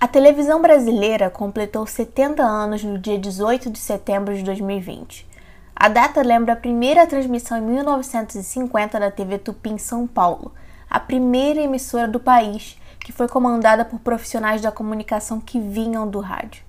A televisão brasileira completou 70 anos no dia 18 de setembro de 2020. A data lembra a primeira transmissão em 1950 da TV Tupi em São Paulo, a primeira emissora do país que foi comandada por profissionais da comunicação que vinham do rádio.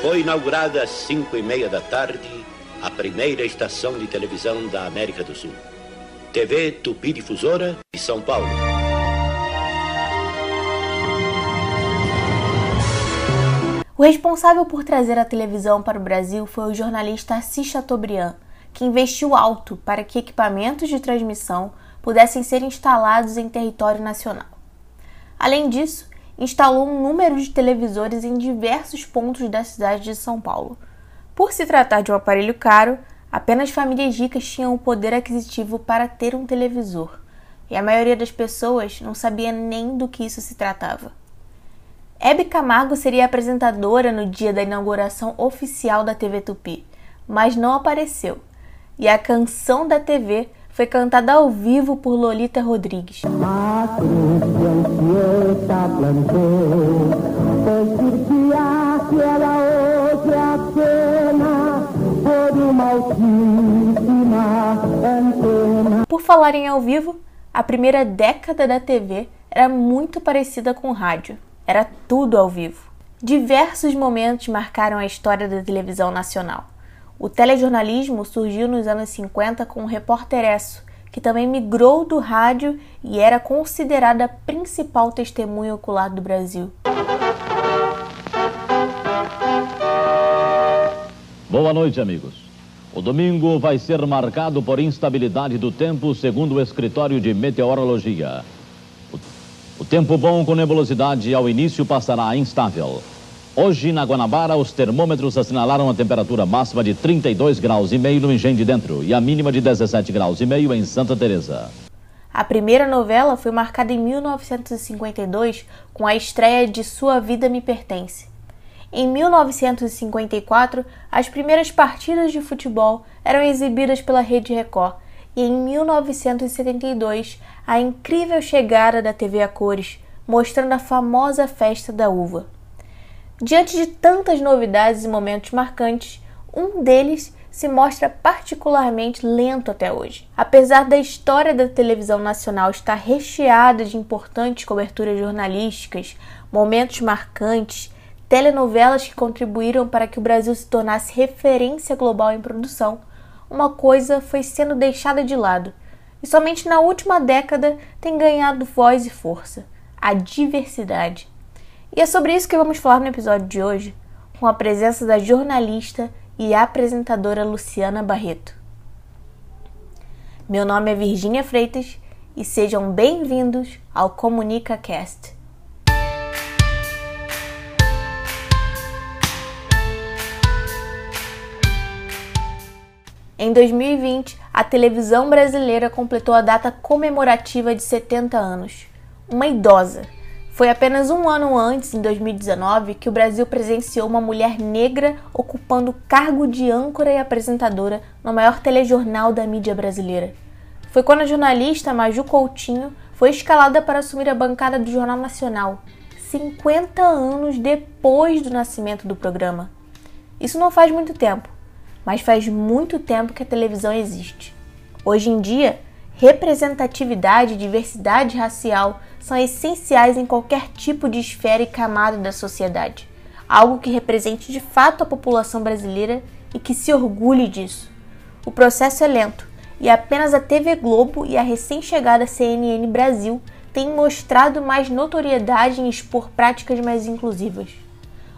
Foi inaugurada às 5 e meia da tarde a primeira estação de televisão da América do Sul. TV Tupi Difusora de São Paulo. O responsável por trazer a televisão para o Brasil foi o jornalista Assis Chateaubriand, que investiu alto para que equipamentos de transmissão pudessem ser instalados em território nacional. Além disso, instalou um número de televisores em diversos pontos da cidade de São Paulo. Por se tratar de um aparelho caro, apenas famílias ricas tinham o poder aquisitivo para ter um televisor, e a maioria das pessoas não sabia nem do que isso se tratava. Hebe Camargo seria apresentadora no dia da inauguração oficial da TV Tupi, mas não apareceu. E a canção da TV foi cantada ao vivo por Lolita Rodrigues. Por falar em ao vivo, a primeira década da TV era muito parecida com rádio. Era tudo ao vivo. Diversos momentos marcaram a história da televisão nacional. O telejornalismo surgiu nos anos 50 com o Repórter Esso, que também migrou do rádio e era considerada a principal testemunha ocular do Brasil. Boa noite, amigos. O domingo vai ser marcado por instabilidade do tempo, segundo o escritório de meteorologia. O tempo bom com nebulosidade ao início passará instável. Hoje, na Guanabara, os termômetros assinalaram a temperatura máxima de 32 graus e meio no Engenho de Dentro e a mínima de 17 graus e meio em Santa Teresa. A primeira novela foi marcada em 1952 com a estreia de Sua Vida Me Pertence. Em 1954, as primeiras partidas de futebol eram exibidas pela Rede Record e em 1972 a incrível chegada da TV a cores, mostrando a famosa festa da uva. Diante de tantas novidades e momentos marcantes, um deles se mostra particularmente lento até hoje. Apesar da história da televisão nacional estar recheada de importantes coberturas jornalísticas, momentos marcantes, telenovelas que contribuíram para que o Brasil se tornasse referência global em produção, uma coisa foi sendo deixada de lado e somente na última década tem ganhado voz e força: a diversidade. E é sobre isso que vamos falar no episódio de hoje, com a presença da jornalista e apresentadora Luciana Barreto. Meu nome é Virgínia Freitas e sejam bem-vindos ao Comunica Cast. Em 2020, a televisão brasileira completou a data comemorativa de 70 anos. Uma idosa. Foi apenas um ano antes, em 2019, que o Brasil presenciou uma mulher negra ocupando o cargo de âncora e apresentadora no maior telejornal da mídia brasileira. Foi quando a jornalista Maju Coutinho foi escalada para assumir a bancada do Jornal Nacional, 50 anos depois do nascimento do programa. Isso não faz muito tempo mas faz muito tempo que a televisão existe. Hoje em dia, representatividade e diversidade racial são essenciais em qualquer tipo de esfera e camada da sociedade, algo que represente de fato a população brasileira e que se orgulhe disso. O processo é lento e apenas a TV Globo e a recém-chegada CNN Brasil têm mostrado mais notoriedade em expor práticas mais inclusivas.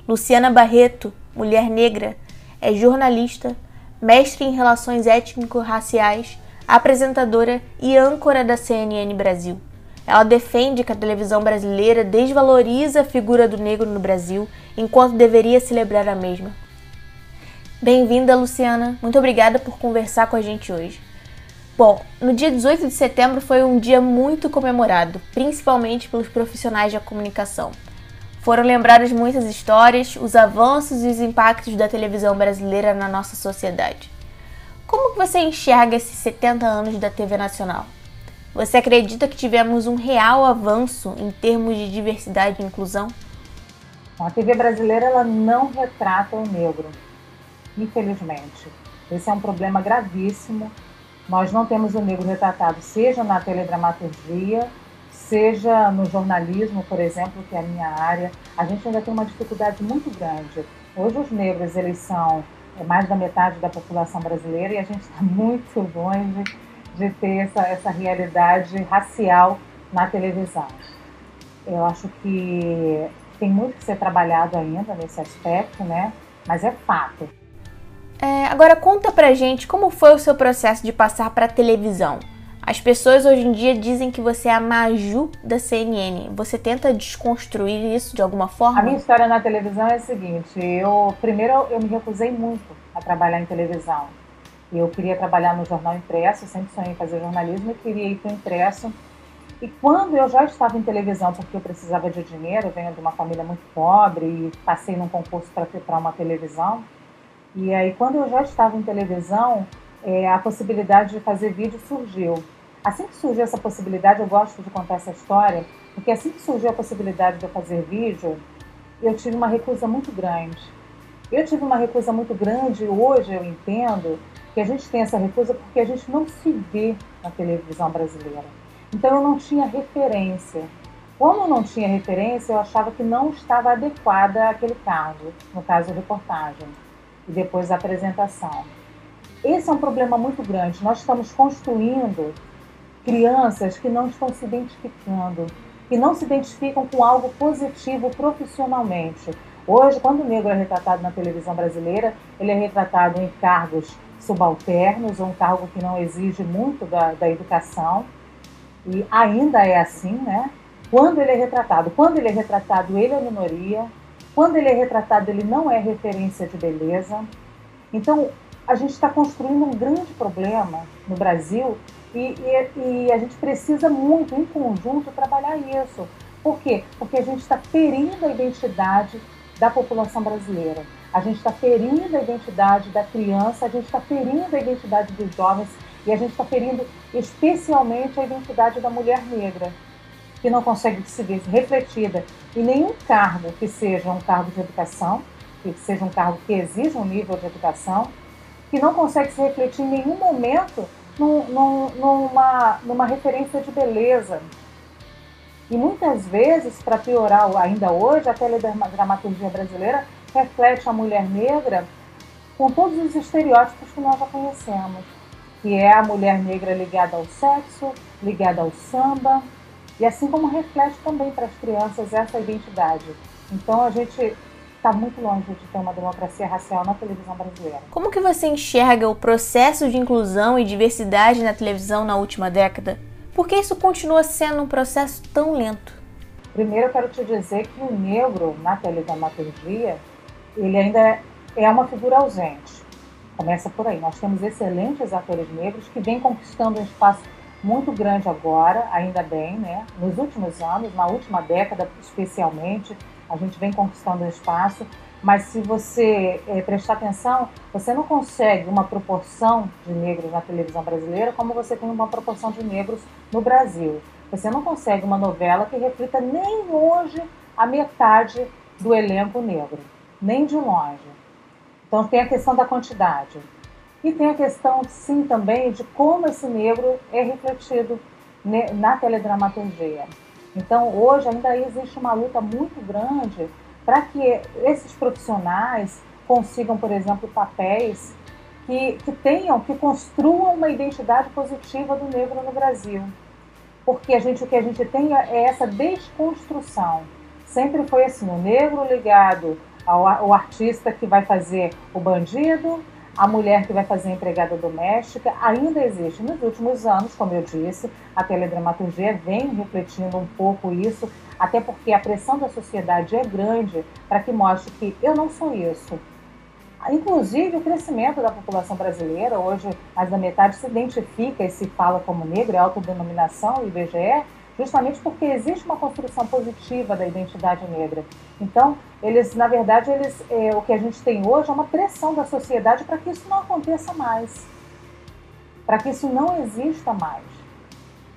Luciana Barreto, mulher negra, é jornalista, mestre em relações étnico-raciais, apresentadora e âncora da CNN Brasil. Ela defende que a televisão brasileira desvaloriza a figura do negro no Brasil, enquanto deveria celebrar a mesma. Bem-vinda, Luciana. Muito obrigada por conversar com a gente hoje. Bom, no dia 18 de setembro foi um dia muito comemorado, principalmente pelos profissionais da comunicação. Foram lembradas muitas histórias, os avanços e os impactos da televisão brasileira na nossa sociedade. Como que você enxerga esses 70 anos da TV Nacional? Você acredita que tivemos um real avanço em termos de diversidade e inclusão? A TV brasileira ela não retrata o negro, infelizmente. Esse é um problema gravíssimo. Nós não temos o negro retratado, seja na teledramaturgia, seja no jornalismo, por exemplo, que é a minha área. A gente ainda tem uma dificuldade muito grande. Hoje os negros eles são é mais da metade da população brasileira e a gente está muito longe de ter essa, essa realidade racial na televisão. Eu acho que tem muito que ser trabalhado ainda nesse aspecto, né? Mas é fato. É, agora conta pra gente como foi o seu processo de passar para televisão. As pessoas hoje em dia dizem que você é a Maju da CNN. Você tenta desconstruir isso de alguma forma? A minha história na televisão é a seguinte: eu primeiro eu me recusei muito a trabalhar em televisão. Eu queria trabalhar no jornal impresso, sempre sonhei em fazer jornalismo e queria ir para o impresso. E quando eu já estava em televisão, porque eu precisava de dinheiro, eu venho de uma família muito pobre e passei num concurso para uma televisão. E aí, quando eu já estava em televisão, é, a possibilidade de fazer vídeo surgiu. Assim que surgiu essa possibilidade, eu gosto de contar essa história, porque assim que surgiu a possibilidade de eu fazer vídeo, eu tive uma recusa muito grande. Eu tive uma recusa muito grande e hoje eu entendo que a gente tem essa recusa porque a gente não se vê na televisão brasileira. Então eu não tinha referência. Como eu não tinha referência, eu achava que não estava adequada àquele cargo, no caso reportagem, e depois a apresentação. Esse é um problema muito grande. Nós estamos construindo crianças que não estão se identificando, que não se identificam com algo positivo profissionalmente. Hoje, quando o negro é retratado na televisão brasileira, ele é retratado em cargos subalternos, ou um cargo que não exige muito da, da educação, e ainda é assim, né? Quando ele é retratado, quando ele é retratado, ele é minoria, quando ele é retratado, ele não é referência de beleza. Então, a gente está construindo um grande problema no Brasil e, e, e, a gente precisa muito, em conjunto, trabalhar isso. Por quê? Porque a gente está ferindo a identidade da população brasileira. A gente está ferindo a identidade da criança, a gente está ferindo a identidade dos jovens e a gente está ferindo especialmente a identidade da mulher negra, que não consegue se ver refletida em nenhum cargo que seja um cargo de educação, que seja um cargo que exija um nível de educação, que não consegue se refletir em nenhum momento num, num, numa, numa referência de beleza. E muitas vezes, para piorar ainda hoje, a teledramaturgia brasileira reflete a mulher negra com todos os estereótipos que nós já conhecemos, que é a mulher negra ligada ao sexo, ligada ao samba, e assim como reflete também para as crianças essa identidade. Então a gente está muito longe de ter uma democracia racial na televisão brasileira. Como que você enxerga o processo de inclusão e diversidade na televisão na última década? Por que isso continua sendo um processo tão lento? Primeiro eu quero te dizer que o negro na teledramaturgia, ele ainda é uma figura ausente. Começa por aí. Nós temos excelentes atores negros que vêm conquistando um espaço muito grande agora, ainda bem, né? Nos últimos anos, na última década especialmente, a gente vem conquistando um espaço, mas se você é, prestar atenção, você não consegue uma proporção de negros na televisão brasileira como você tem uma proporção de negros no Brasil. Você não consegue uma novela que reflita nem hoje a metade do elenco negro, nem de longe. Então tem a questão da quantidade. E tem a questão, sim, também de como esse negro é refletido na teledramaturgia. Então, hoje ainda existe uma luta muito grande para que esses profissionais consigam, por exemplo, papéis que, que tenham, que construam uma identidade positiva do negro no Brasil. Porque a gente, o que a gente tem é essa desconstrução. Sempre foi assim, o negro ligado ao, ao artista que vai fazer o bandido, a mulher que vai fazer empregada doméstica ainda existe. Nos últimos anos, como eu disse, a teledramaturgia vem refletindo um pouco isso, até porque a pressão da sociedade é grande para que mostre que eu não sou isso. Inclusive, o crescimento da população brasileira, hoje mais da metade se identifica e se fala como negro, é autodenominação, IBGE, justamente porque existe uma construção positiva da identidade negra. Então, eles, na verdade, eles, é, o que a gente tem hoje é uma pressão da sociedade para que isso não aconteça mais, para que isso não exista mais.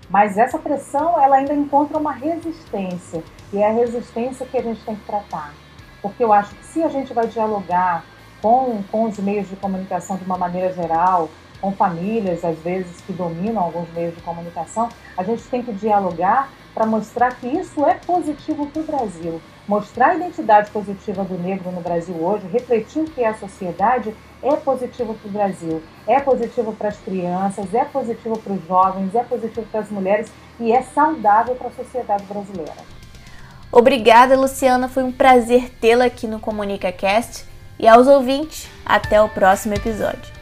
Mas essa pressão, ela ainda encontra uma resistência, e é a resistência que a gente tem que tratar. porque eu acho que se a gente vai dialogar com, com os meios de comunicação de uma maneira geral, com famílias, às vezes, que dominam alguns meios de comunicação, a gente tem que dialogar para mostrar que isso é positivo para o Brasil. Mostrar a identidade positiva do negro no Brasil hoje, refletir o que é a sociedade, é positivo para o Brasil, é positivo para as crianças, é positivo para os jovens, é positivo para as mulheres e é saudável para a sociedade brasileira. Obrigada, Luciana. Foi um prazer tê-la aqui no ComunicaCast. E aos ouvintes, até o próximo episódio.